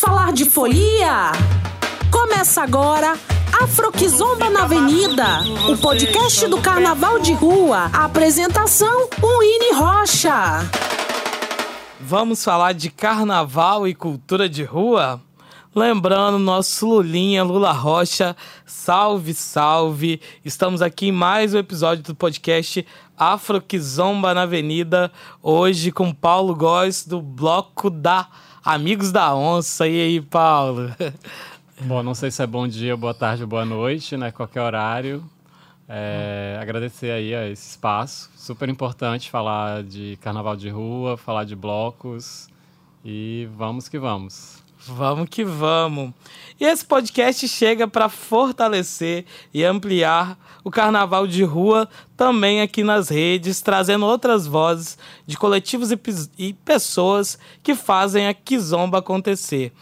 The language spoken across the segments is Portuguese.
Falar de folia? Começa agora Afroquizomba na Avenida, o podcast do Carnaval de Rua. A apresentação, Winnie Rocha. Vamos falar de carnaval e cultura de rua? Lembrando, nosso Lulinha, Lula Rocha, salve, salve! Estamos aqui em mais um episódio do podcast Afro Kizomba na Avenida, hoje com Paulo Góes, do bloco da Amigos da Onça. E aí, Paulo? Bom, não sei se é bom dia, boa tarde, boa noite, né? Qualquer horário. É, agradecer aí a esse espaço, super importante falar de carnaval de rua, falar de blocos e vamos que vamos. Vamos que vamos. E esse podcast chega para fortalecer e ampliar o carnaval de rua também aqui nas redes, trazendo outras vozes de coletivos e, e pessoas que fazem a Kizomba acontecer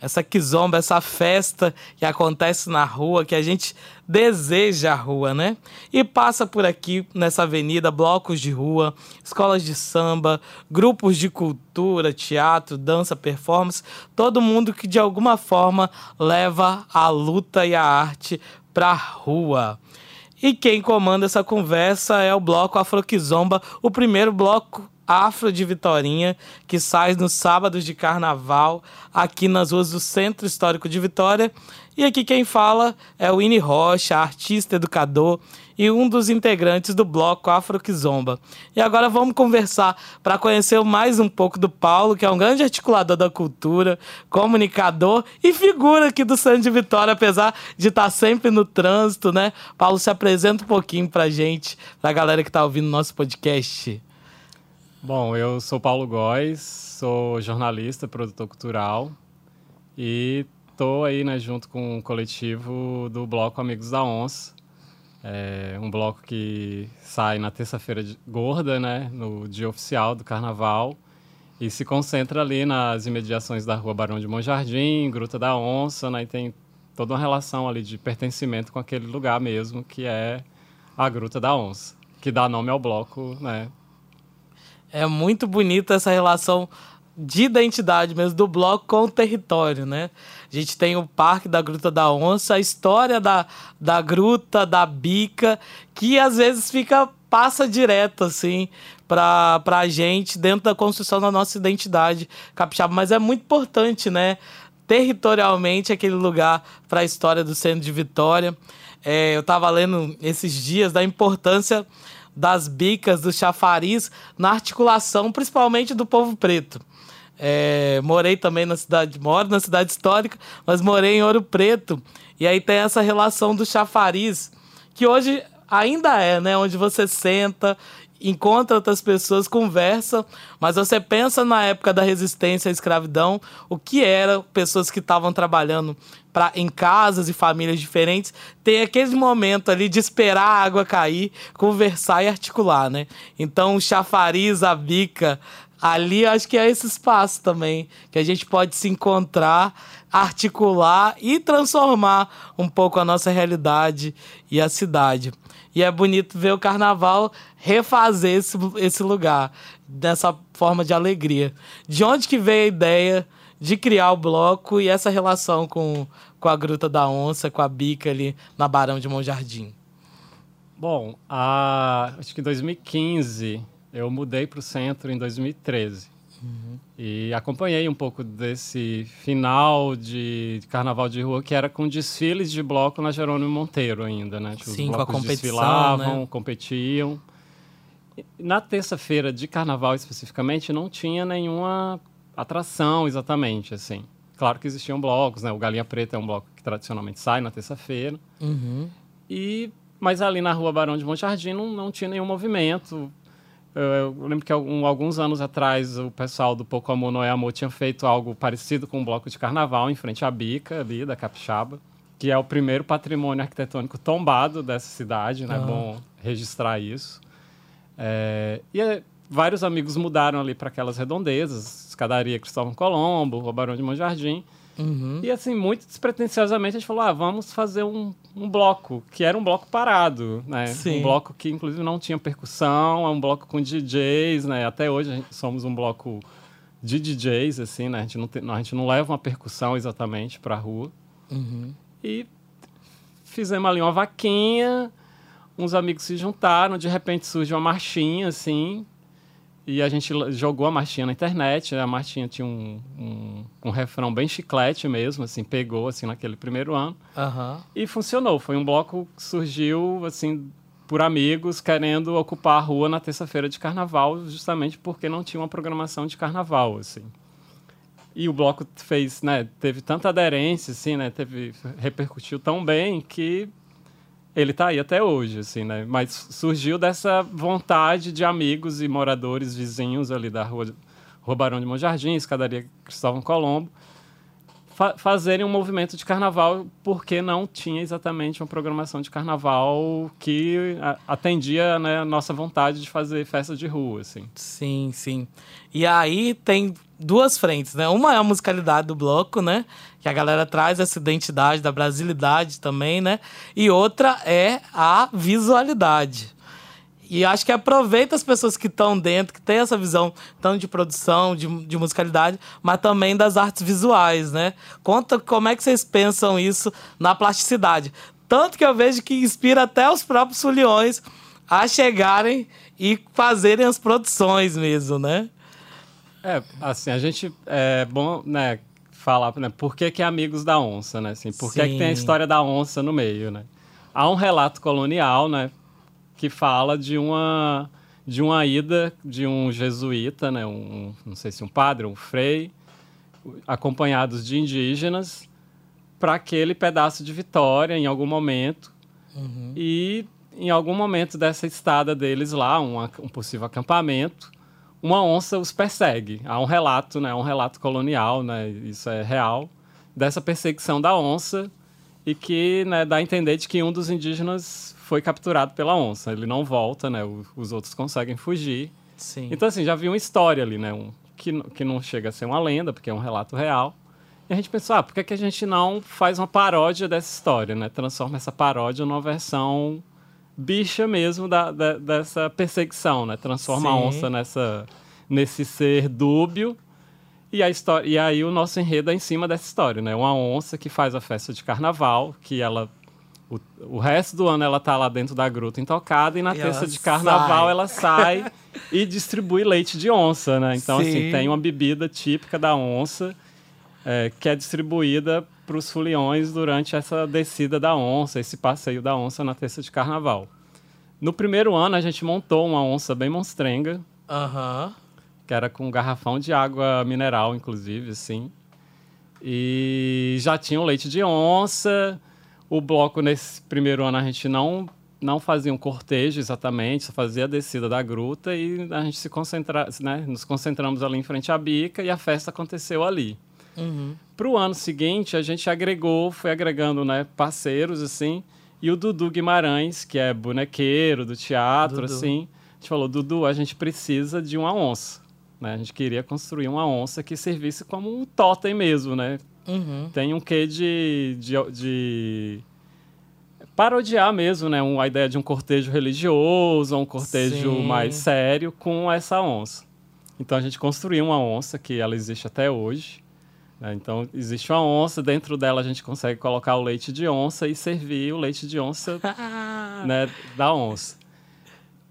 essa quizomba, essa festa que acontece na rua, que a gente deseja a rua, né? E passa por aqui nessa avenida blocos de rua, escolas de samba, grupos de cultura, teatro, dança, performance, todo mundo que de alguma forma leva a luta e a arte para a rua. E quem comanda essa conversa é o bloco Afroquizomba, o primeiro bloco Afro de Vitorinha, que sai nos sábados de carnaval aqui nas ruas do Centro Histórico de Vitória. E aqui quem fala é o Winnie Rocha, artista educador e um dos integrantes do bloco Afro Kizomba. E agora vamos conversar para conhecer mais um pouco do Paulo, que é um grande articulador da cultura, comunicador e figura aqui do Centro de Vitória, apesar de estar sempre no trânsito, né? Paulo, se apresenta um pouquinho para gente, para a galera que está ouvindo nosso podcast. Bom, eu sou Paulo Góes, sou jornalista, produtor cultural e estou aí né, junto com o coletivo do Bloco Amigos da Onça. É um bloco que sai na terça-feira gorda, né, no dia oficial do carnaval, e se concentra ali nas imediações da Rua Barão de Monjardim, Gruta da Onça, né, e tem toda uma relação ali de pertencimento com aquele lugar mesmo, que é a Gruta da Onça, que dá nome ao bloco, né, é muito bonita essa relação de identidade mesmo do bloco com o território, né? A gente tem o Parque da Gruta da Onça, a história da, da gruta, da bica, que às vezes fica passa direto assim para a gente dentro da construção da nossa identidade capixaba, mas é muito importante, né? Territorialmente aquele lugar para a história do centro de Vitória. É, eu estava lendo esses dias da importância das bicas, do chafariz, na articulação, principalmente do povo preto. É, morei também na cidade, moro na cidade histórica, mas morei em Ouro Preto. E aí tem essa relação do chafariz, que hoje ainda é, né? Onde você senta encontra outras pessoas, conversa, mas você pensa na época da resistência à escravidão, o que era pessoas que estavam trabalhando pra, em casas e famílias diferentes, tem aquele momento ali de esperar a água cair, conversar e articular, né? Então, o chafariz, a bica, ali acho que é esse espaço também que a gente pode se encontrar, articular e transformar um pouco a nossa realidade e a cidade. E é bonito ver o carnaval refazer esse, esse lugar dessa forma de alegria. De onde que veio a ideia de criar o bloco e essa relação com, com a Gruta da Onça, com a Bica ali na Barão de Monjardim? Bom, a, acho que em 2015 eu mudei para o centro em 2013. Uhum. E acompanhei um pouco desse final de carnaval de rua, que era com desfiles de bloco na Jerônimo Monteiro ainda, né? Tipo, Sim, com a competição, desfilavam, né? competiam. Na terça-feira de carnaval especificamente, não tinha nenhuma atração exatamente, assim. Claro que existiam blocos, né? O Galinha Preta é um bloco que tradicionalmente sai na terça-feira. Uhum. E mas ali na rua Barão de Monte Jardim não, não tinha nenhum movimento. Eu, eu lembro que algum, alguns anos atrás o pessoal do Pouco Amor Não é Amor tinha feito algo parecido com um bloco de carnaval em frente à Bica ali da Capixaba, que é o primeiro patrimônio arquitetônico tombado dessa cidade, né? É bom registrar isso. É, e é, vários amigos mudaram ali para aquelas redondezas, escadaria Cristóvão Colombo, o Barão de Monjardim. Jardim Uhum. E assim, muito despretensiosamente, a gente falou: ah, vamos fazer um, um bloco, que era um bloco parado, né? Sim. Um bloco que, inclusive, não tinha percussão, é um bloco com DJs, né? Até hoje gente, somos um bloco de DJs, assim, né? A gente não, tem, a gente não leva uma percussão exatamente para a rua. Uhum. E fizemos ali uma vaquinha, uns amigos se juntaram, de repente surge uma marchinha, assim, e a gente jogou a marchinha na internet. A marchinha tinha um, um, um refrão bem chiclete mesmo, assim, pegou assim naquele primeiro ano. Uhum. E funcionou. Foi um bloco que surgiu assim por amigos querendo ocupar a rua na terça-feira de carnaval, justamente porque não tinha uma programação de carnaval, assim. E o bloco fez, né, teve tanta aderência, assim, né, teve repercutiu tão bem que ele está aí até hoje, assim, né? Mas surgiu dessa vontade de amigos e moradores vizinhos ali da rua, rua Barão de Monjardim, escadaria Cristóvão Colombo, fa fazerem um movimento de carnaval porque não tinha exatamente uma programação de carnaval que atendia né, a nossa vontade de fazer festa de rua, assim. Sim, sim. E aí tem duas frentes, né? Uma é a musicalidade do bloco, né? Que a galera traz essa identidade da brasilidade também, né? E outra é a visualidade. E acho que aproveita as pessoas que estão dentro, que têm essa visão tanto de produção, de, de musicalidade, mas também das artes visuais, né? Conta como é que vocês pensam isso na plasticidade. Tanto que eu vejo que inspira até os próprios foliões a chegarem e fazerem as produções mesmo, né? É, assim, a gente é bom, né, falar, né, por que que é Amigos da Onça, né? Assim, por que, que tem a história da onça no meio, né? Há um relato colonial, né, que fala de uma de uma ida de um jesuíta, né, um, não sei se um padre, um frei, acompanhados de indígenas, para aquele pedaço de Vitória em algum momento. Uhum. E em algum momento dessa estada deles lá, um, um possível acampamento, uma onça os persegue. Há um relato, né, um relato colonial, né, isso é real, dessa perseguição da onça e que né, dá a entender de que um dos indígenas foi capturado pela onça. Ele não volta, né, os outros conseguem fugir. Sim. Então, assim, já vi uma história ali, né, um, que, que não chega a ser uma lenda, porque é um relato real. E a gente pensou, ah, por que, que a gente não faz uma paródia dessa história, né? Transforma essa paródia numa versão bicha mesmo da, da dessa perseguição, né? Transforma Sim. a onça nessa, nesse ser dúbio. E, a história, e aí o nosso enredo é em cima dessa história, né? Uma onça que faz a festa de carnaval, que ela... O, o resto do ano ela tá lá dentro da gruta intocada e na e terça de carnaval sai. ela sai e distribui leite de onça, né? Então, assim, Sim. assim, tem uma bebida típica da onça é, que é distribuída para os foliões durante essa descida da onça, esse passeio da onça na terça de carnaval. No primeiro ano, a gente montou uma onça bem monstrenga. Aham. Uhum. Que era com um garrafão de água mineral, inclusive, assim. E já tinha o leite de onça. O bloco, nesse primeiro ano, a gente não, não fazia um cortejo exatamente, só fazia a descida da gruta e a gente se concentra, né, nos concentramos ali em frente à bica e a festa aconteceu ali. Uhum. Para o ano seguinte, a gente agregou, foi agregando né, parceiros, assim, e o Dudu Guimarães, que é bonequeiro do teatro, Dudu. assim, a gente falou, Dudu, a gente precisa de uma onça. Né? A gente queria construir uma onça que servisse como um totem mesmo, né? Uhum. Tem um quê de, de, de parodiar mesmo, né? a ideia de um cortejo religioso, um cortejo Sim. mais sério com essa onça. Então a gente construiu uma onça que ela existe até hoje. É, então, existe uma onça, dentro dela a gente consegue colocar o leite de onça e servir o leite de onça né, da onça.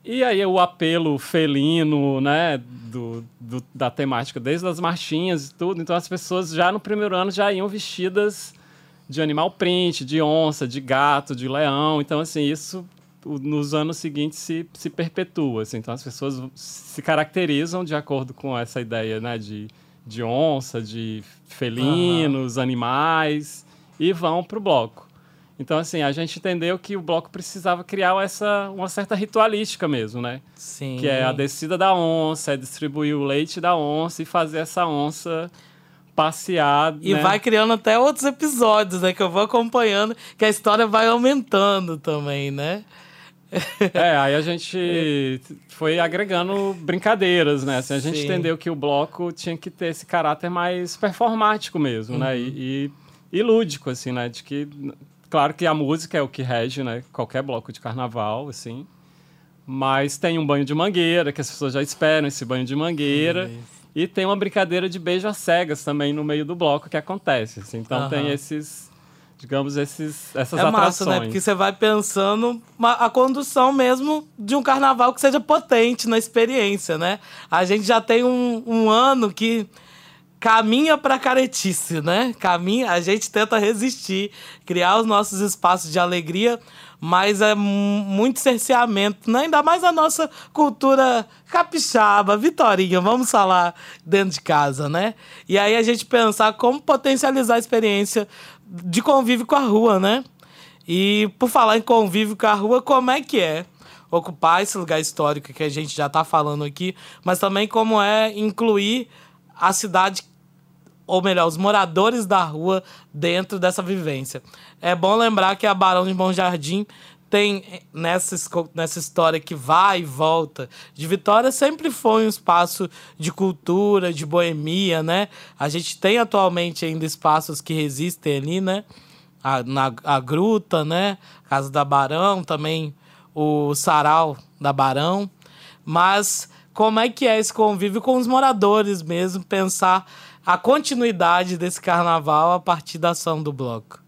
E aí o apelo felino, né, do, do, da temática, desde as marchinhas e tudo. Então as pessoas já no primeiro ano já iam vestidas de animal print, de onça, de gato, de leão. Então, assim, isso nos anos seguintes se, se perpetua. Assim. Então as pessoas se caracterizam de acordo com essa ideia, né, de de onça, de felinos, uhum. animais, e vão para o bloco. Então, assim, a gente entendeu que o bloco precisava criar essa, uma certa ritualística mesmo, né? Sim. Que é a descida da onça, é distribuir o leite da onça e fazer essa onça passear. E né? vai criando até outros episódios, né? Que eu vou acompanhando, que a história vai aumentando também, né? É, aí a gente foi agregando brincadeiras, né? Assim, a gente Sim. entendeu que o bloco tinha que ter esse caráter mais performático mesmo, né? uhum. né? E, e, e, lúdico, assim, né? De que, claro que a música é o que rege, né? Qualquer bloco de carnaval, assim. Mas tem um banho de mangueira, que as pessoas já esperam esse banho de mangueira. E tem uma brincadeira de beijo às cegas também no meio do bloco que acontece. Assim. Então uhum. tem esses, digamos, esses, essas é atrações. Massa, né? Porque você vai pensando a condução mesmo de um carnaval que seja potente na experiência, né? A gente já tem um, um ano que caminha para caretice, né? Caminha, a gente tenta resistir, criar os nossos espaços de alegria, mas é muito cerceamento, né? ainda mais a nossa cultura capixaba, Vitorinha, vamos falar dentro de casa, né? E aí a gente pensar como potencializar a experiência de convívio com a rua, né? E por falar em convívio com a rua, como é que é ocupar esse lugar histórico que a gente já está falando aqui, mas também como é incluir a cidade ou melhor, os moradores da rua dentro dessa vivência. É bom lembrar que a Barão de Bom Jardim tem nessa, nessa história que vai e volta de Vitória sempre foi um espaço de cultura, de boemia, né? A gente tem atualmente ainda espaços que resistem ali, né? A, na, a Gruta, né? Casa da Barão, também o Sarau da Barão. Mas como é que é esse convívio com os moradores mesmo? Pensar a continuidade desse carnaval a partir da ação do bloco.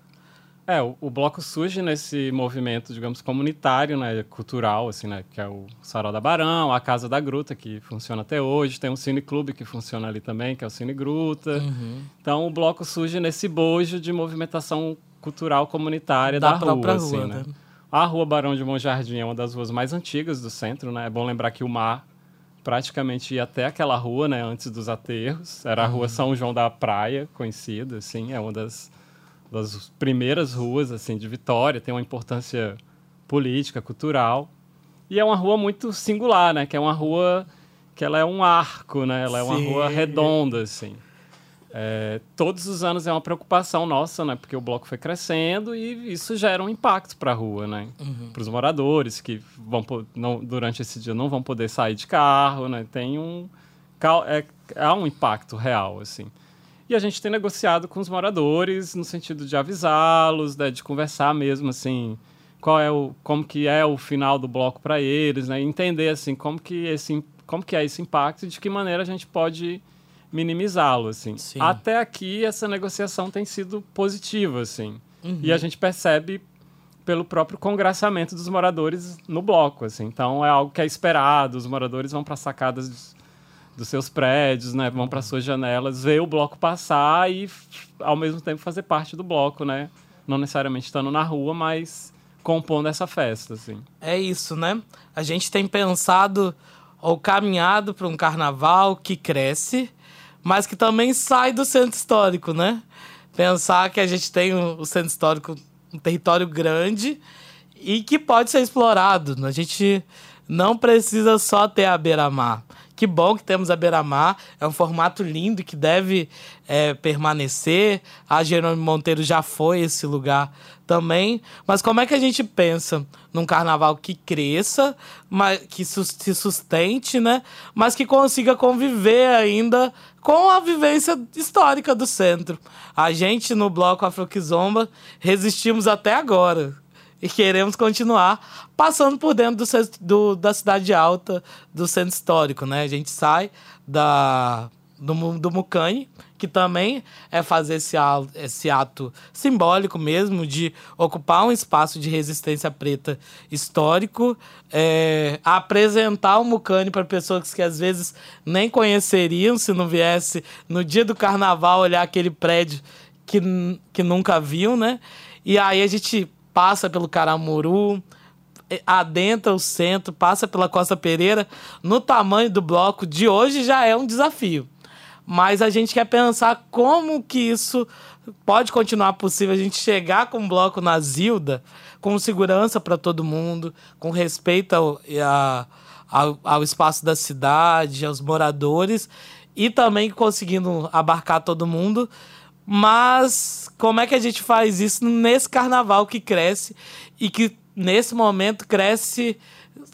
É, o, o, bloco surge nesse movimento, digamos, comunitário, né, cultural, assim, né, que é o Sarau da Barão, a Casa da Gruta, que funciona até hoje, tem um cineclube que funciona ali também, que é o Cine Gruta. Uhum. Então, o bloco surge nesse bojo de movimentação cultural comunitária da, da rua, rua, assim, né? né? A Rua Barão de Monjardim é uma das ruas mais antigas do centro, né? É bom lembrar que o mar praticamente ia até aquela rua, né, antes dos aterros. Era a rua uhum. São João da Praia, conhecida, assim, é uma das, das primeiras ruas, assim, de Vitória, tem uma importância política, cultural. E é uma rua muito singular, né, que é uma rua que ela é um arco, né, ela é uma rua redonda, assim. É, todos os anos é uma preocupação nossa, né? Porque o bloco foi crescendo e isso gera um impacto para a rua, né? Uhum. Para os moradores que vão não, durante esse dia não vão poder sair de carro, né? Tem um é, há um impacto real, assim. E a gente tem negociado com os moradores no sentido de avisá-los, né? de conversar mesmo, assim, qual é o, como que é o final do bloco para eles, né? Entender assim como que esse, como que é esse impacto e de que maneira a gente pode minimizá-lo, assim. Sim. Até aqui, essa negociação tem sido positiva, assim. Uhum. E a gente percebe pelo próprio congraçamento dos moradores no bloco, assim. Então, é algo que é esperado. Os moradores vão para sacadas dos, seus prédios, né? Vão para suas janelas, ver o bloco passar e, ao mesmo tempo, fazer parte do bloco, né? Não necessariamente estando na rua, mas compondo essa festa, assim. É isso, né? A gente tem pensado ou caminhado para um carnaval que cresce, mas que também sai do centro histórico, né? Pensar que a gente tem o centro histórico, um território grande e que pode ser explorado. A gente não precisa só ter a beira-mar. Que bom que temos a beira-mar, é um formato lindo que deve é, permanecer. A Jerônimo Monteiro já foi esse lugar também. Mas como é que a gente pensa num carnaval que cresça, mas que se sustente, né? Mas que consiga conviver ainda com a vivência histórica do centro. A gente no bloco Afroquizomba resistimos até agora e queremos continuar passando por dentro do, do, da cidade alta do centro histórico, né? A gente sai da do, do Mucane, que também é fazer esse, esse ato simbólico mesmo de ocupar um espaço de resistência preta histórico, é, apresentar o Mucane para pessoas que às vezes nem conheceriam se não viesse no dia do carnaval olhar aquele prédio que, que nunca viu, né? E aí a gente passa pelo Caramuru, adentra o centro, passa pela Costa Pereira, no tamanho do bloco de hoje já é um desafio mas a gente quer pensar como que isso pode continuar possível, a gente chegar com um bloco na Zilda, com segurança para todo mundo, com respeito ao, a, ao, ao espaço da cidade, aos moradores, e também conseguindo abarcar todo mundo. Mas como é que a gente faz isso nesse carnaval que cresce e que nesse momento cresce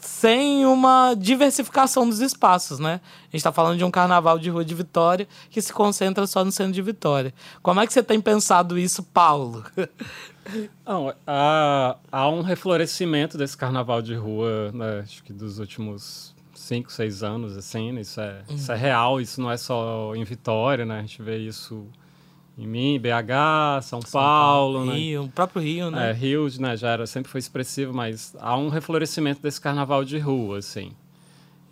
sem uma diversificação dos espaços, né? A gente está falando de um carnaval de rua de Vitória que se concentra só no centro de Vitória. Como é que você tem pensado isso, Paulo? Não, há, há um reflorescimento desse carnaval de rua, né, acho que dos últimos cinco, seis anos, assim, né? isso é, uhum. isso é real, isso não é só em Vitória, né? A gente vê isso em mim, BH, São, São Paulo, Paulo, né? Rio, o próprio Rio, né? É, Rio, né, já era, sempre foi expressivo, mas há um reflorescimento desse carnaval de rua, assim.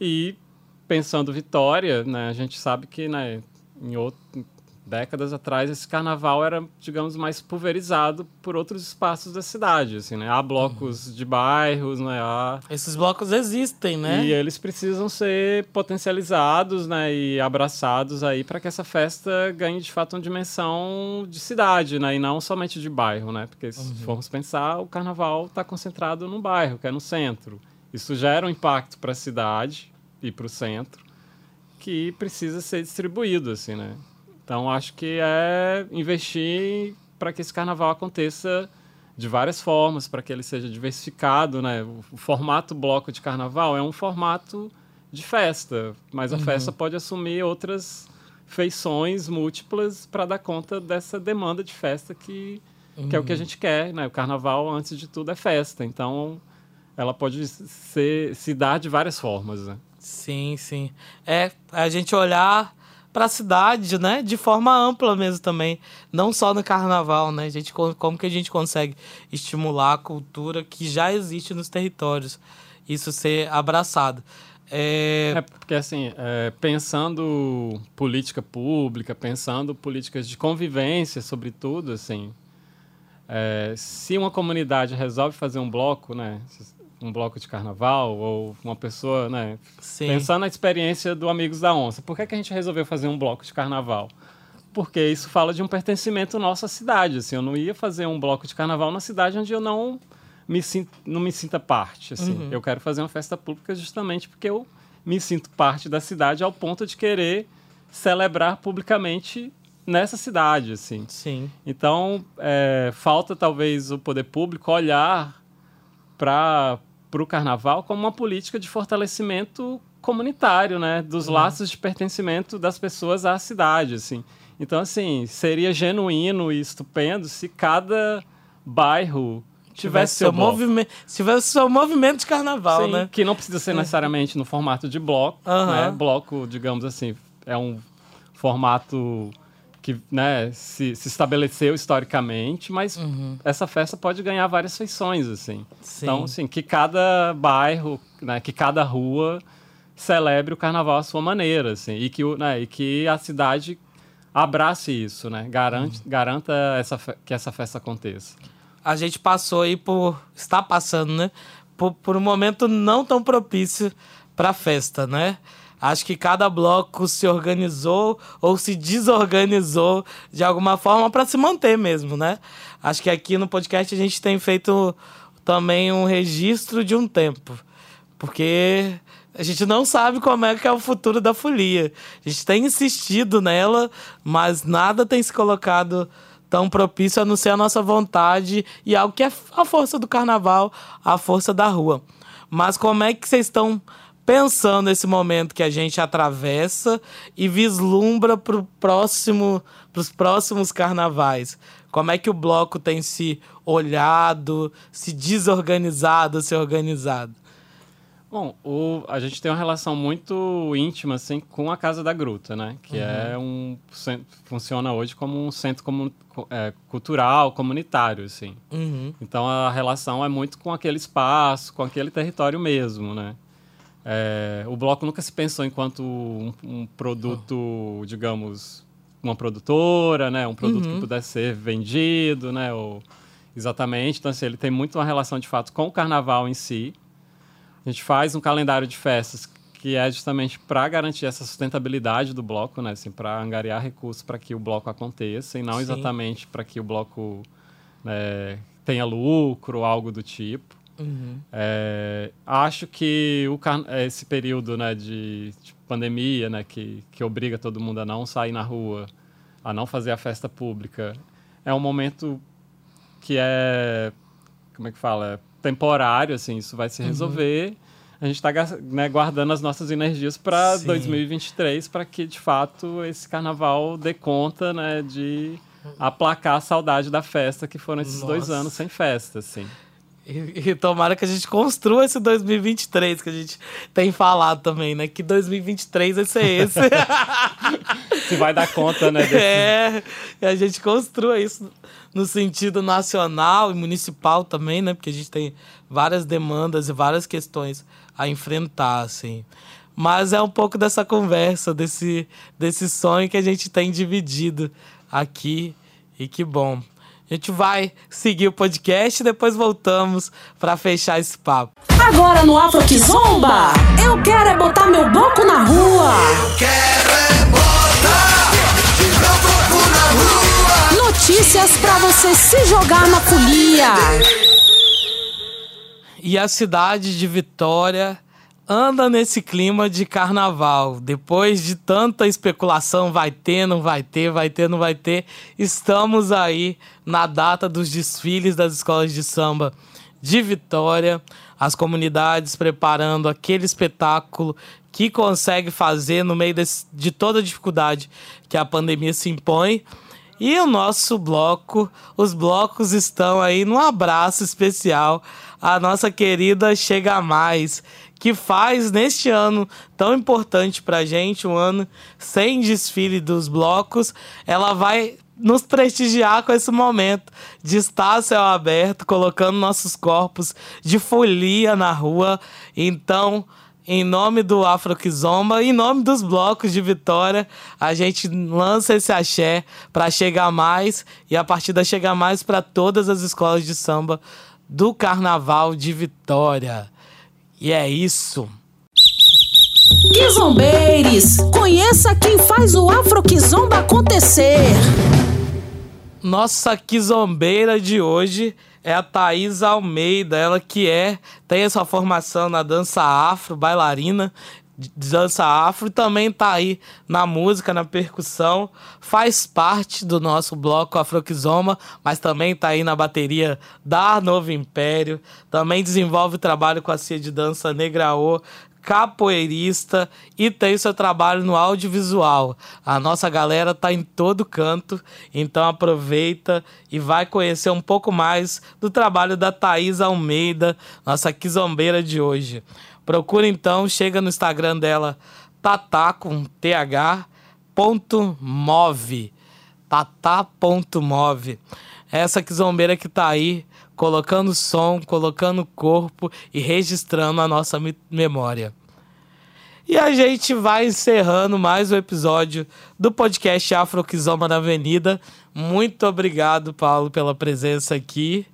E pensando Vitória, né, a gente sabe que, né, em outro, décadas atrás esse carnaval era, digamos, mais pulverizado por outros espaços da cidade, assim, né? Há blocos uhum. de bairros, né? Há... Esses blocos existem, né? E eles precisam ser potencializados, né? E abraçados aí para que essa festa ganhe de fato uma dimensão de cidade, né? E não somente de bairro, né? Porque se uhum. formos pensar, o carnaval está concentrado no bairro, que é no centro. Isso gera um impacto para a cidade e para o centro que precisa ser distribuído, assim, né? Então acho que é investir para que esse carnaval aconteça de várias formas, para que ele seja diversificado, né? O formato bloco de carnaval é um formato de festa, mas a uhum. festa pode assumir outras feições múltiplas para dar conta dessa demanda de festa que, uhum. que é o que a uhum. gente quer, né? O carnaval, antes de tudo, é festa, então ela pode ser, se dar de várias formas, né? Sim, sim. É a gente olhar para a cidade, né, de forma ampla mesmo também, não só no carnaval, né? Gente como que a gente consegue estimular a cultura que já existe nos territórios, isso ser abraçado. É, é porque assim, é, pensando política pública, pensando políticas de convivência, sobretudo, assim, é, se uma comunidade resolve fazer um bloco, né, um bloco de carnaval ou uma pessoa, né? Sim. Pensando na experiência do Amigos da Onça, por que, que a gente resolveu fazer um bloco de carnaval? Porque isso fala de um pertencimento nosso à cidade. Assim, eu não ia fazer um bloco de carnaval na cidade onde eu não me sinto, não me sinta parte. Assim. Uhum. Eu quero fazer uma festa pública justamente porque eu me sinto parte da cidade ao ponto de querer celebrar publicamente nessa cidade, assim. Sim. Então, é, falta talvez o poder público olhar para para o carnaval como uma política de fortalecimento comunitário, né, dos uhum. laços de pertencimento das pessoas à cidade, assim. Então, assim, seria genuíno e estupendo se cada bairro tivesse seu movimento, tivesse seu movimento de carnaval, Sim, né? Que não precisa ser necessariamente no formato de bloco, uhum. né? Bloco, digamos assim, é um formato que né, se, se estabeleceu historicamente, mas uhum. essa festa pode ganhar várias feições, assim. Sim. Então, assim, que cada bairro, né, que cada rua celebre o carnaval à sua maneira, assim, e que, né, e que a cidade abrace isso, né, garante, uhum. garanta essa, que essa festa aconteça. A gente passou aí por, está passando, né, por, por um momento não tão propício para a festa, né? Acho que cada bloco se organizou ou se desorganizou de alguma forma para se manter mesmo, né? Acho que aqui no podcast a gente tem feito também um registro de um tempo. Porque a gente não sabe como é que é o futuro da folia. A gente tem insistido nela, mas nada tem se colocado tão propício a não ser a nossa vontade e algo que é a força do carnaval, a força da rua. Mas como é que vocês estão pensando nesse momento que a gente atravessa e vislumbra para próximo, os próximos carnavais. Como é que o bloco tem se olhado, se desorganizado, se organizado? Bom, o, a gente tem uma relação muito íntima assim, com a Casa da Gruta, né? Que uhum. é um funciona hoje como um centro comun, é, cultural, comunitário, assim. Uhum. Então a relação é muito com aquele espaço, com aquele território mesmo, né? É, o bloco nunca se pensou enquanto um, um produto, oh. digamos, uma produtora, né? Um produto uhum. que pudesse ser vendido, né? Ou, exatamente. Então, assim, ele tem muito uma relação, de fato, com o carnaval em si. A gente faz um calendário de festas que é justamente para garantir essa sustentabilidade do bloco, né? Assim, para angariar recursos para que o bloco aconteça e não Sim. exatamente para que o bloco né, tenha lucro, algo do tipo. Uhum. É, acho que o, esse período né, de, de, pandemia, né, que, que obriga todo mundo a não sair na rua, a não fazer a festa pública, é um momento que é, como é que fala, temporário, assim, isso vai se uhum. resolver. Uhum. A gente está né, guardando as nossas energias para 2023, para que, de fato, esse carnaval dê conta né, de aplacar a saudade da festa, que foram esses Nossa. dois anos sem festa, assim. E, e, tomara que a gente construa esse 2023 que a gente tem falado também, né? Que 2023 vai ser esse. Se vai dar conta, né? Desse... É, a gente construa isso no sentido nacional e municipal também, né? Porque a gente tem várias demandas e várias questões a enfrentar, assim. Mas é um pouco dessa conversa, desse, desse sonho que a gente tem dividido aqui. E que bom. A gente vai seguir o podcast e depois voltamos para fechar esse papo. Agora no Afro que Zomba, eu quero é botar meu bloco na rua. Eu quero é botar meu bloco na rua. Notícias para você se jogar na folia. E a cidade de Vitória anda nesse clima de carnaval. Depois de tanta especulação, vai ter, não vai ter, vai ter, não vai ter, estamos aí na data dos desfiles das escolas de samba de Vitória, as comunidades preparando aquele espetáculo que consegue fazer no meio desse, de toda a dificuldade que a pandemia se impõe. E o nosso bloco, os blocos estão aí num abraço especial a nossa querida Chega Mais, que faz neste ano tão importante para gente, um ano sem desfile dos blocos, ela vai nos prestigiar com esse momento de estar céu aberto, colocando nossos corpos de folia na rua. Então, em nome do Afroquizomba, em nome dos blocos de Vitória, a gente lança esse axé para chegar mais e a partir da chegar mais para todas as escolas de samba do Carnaval de Vitória. E é isso. Quizombeiros, conheça quem faz o Afro Kizomba acontecer. Nossa quizombeira de hoje é a Thaís Almeida, ela que é tem essa formação na dança afro, bailarina, dança afro também tá aí na música, na percussão, faz parte do nosso bloco Afroquizoma, mas também tá aí na bateria da Novo Império, também desenvolve trabalho com a Cia de Dança Negraô, capoeirista e tem seu trabalho no audiovisual. A nossa galera tá em todo canto, então aproveita e vai conhecer um pouco mais do trabalho da Thaís Almeida, nossa quizombeira de hoje. Procura então, chega no Instagram dela, tatá com th ponto move. Tatá.move. Essa quizombeira que tá aí, colocando som, colocando corpo e registrando a nossa memória. E a gente vai encerrando mais um episódio do podcast Afro Kizoma na Avenida. Muito obrigado, Paulo, pela presença aqui.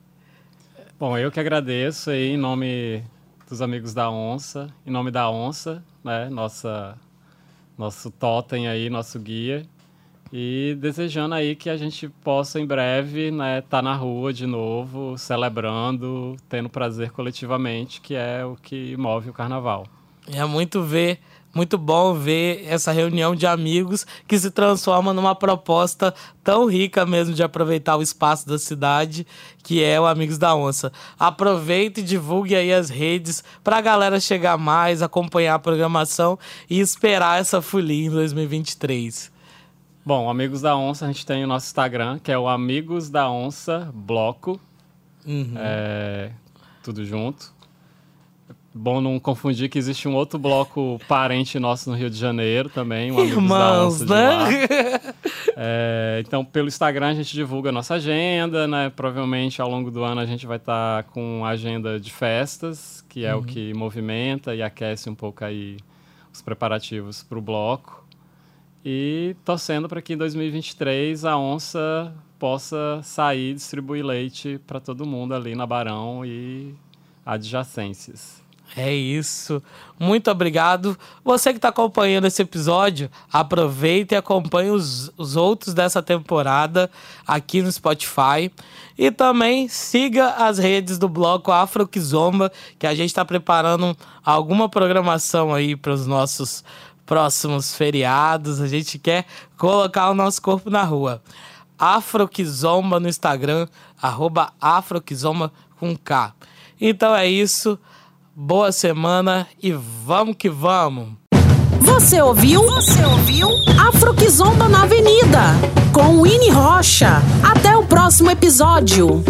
Bom, eu que agradeço aí em nome dos amigos da Onça, em nome da Onça, né? Nossa, nosso totem aí, nosso guia. E desejando aí que a gente possa em breve estar né, tá na rua de novo, celebrando, tendo prazer coletivamente, que é o que move o carnaval. É muito ver muito bom ver essa reunião de amigos que se transforma numa proposta tão rica mesmo de aproveitar o espaço da cidade, que é o Amigos da Onça. Aproveite e divulgue aí as redes para a galera chegar mais, acompanhar a programação e esperar essa folia em 2023. Bom, Amigos da Onça, a gente tem o nosso Instagram, que é o Amigos da Onça Bloco. Uhum. É, tudo junto. Bom não confundir que existe um outro bloco parente nosso no Rio de Janeiro também, um Irmãos, né? É, então, pelo Instagram a gente divulga a nossa agenda, né? Provavelmente ao longo do ano a gente vai estar tá com agenda de festas, que é uhum. o que movimenta e aquece um pouco aí os preparativos para o bloco. E torcendo para que em 2023 a onça possa sair e distribuir leite para todo mundo ali na Barão e adjacências. É isso. Muito obrigado. Você que está acompanhando esse episódio, aproveita e acompanhe os, os outros dessa temporada aqui no Spotify. E também siga as redes do bloco Afro que a gente está preparando alguma programação aí para os nossos próximos feriados. A gente quer colocar o nosso corpo na rua. Afro Kizomba no Instagram, arroba Afro Kizomba com K. Então é isso boa semana e vamos que vamos! Você ouviu? Você ouviu? Afroquizomba na Avenida, com Winnie Rocha. Até o próximo episódio.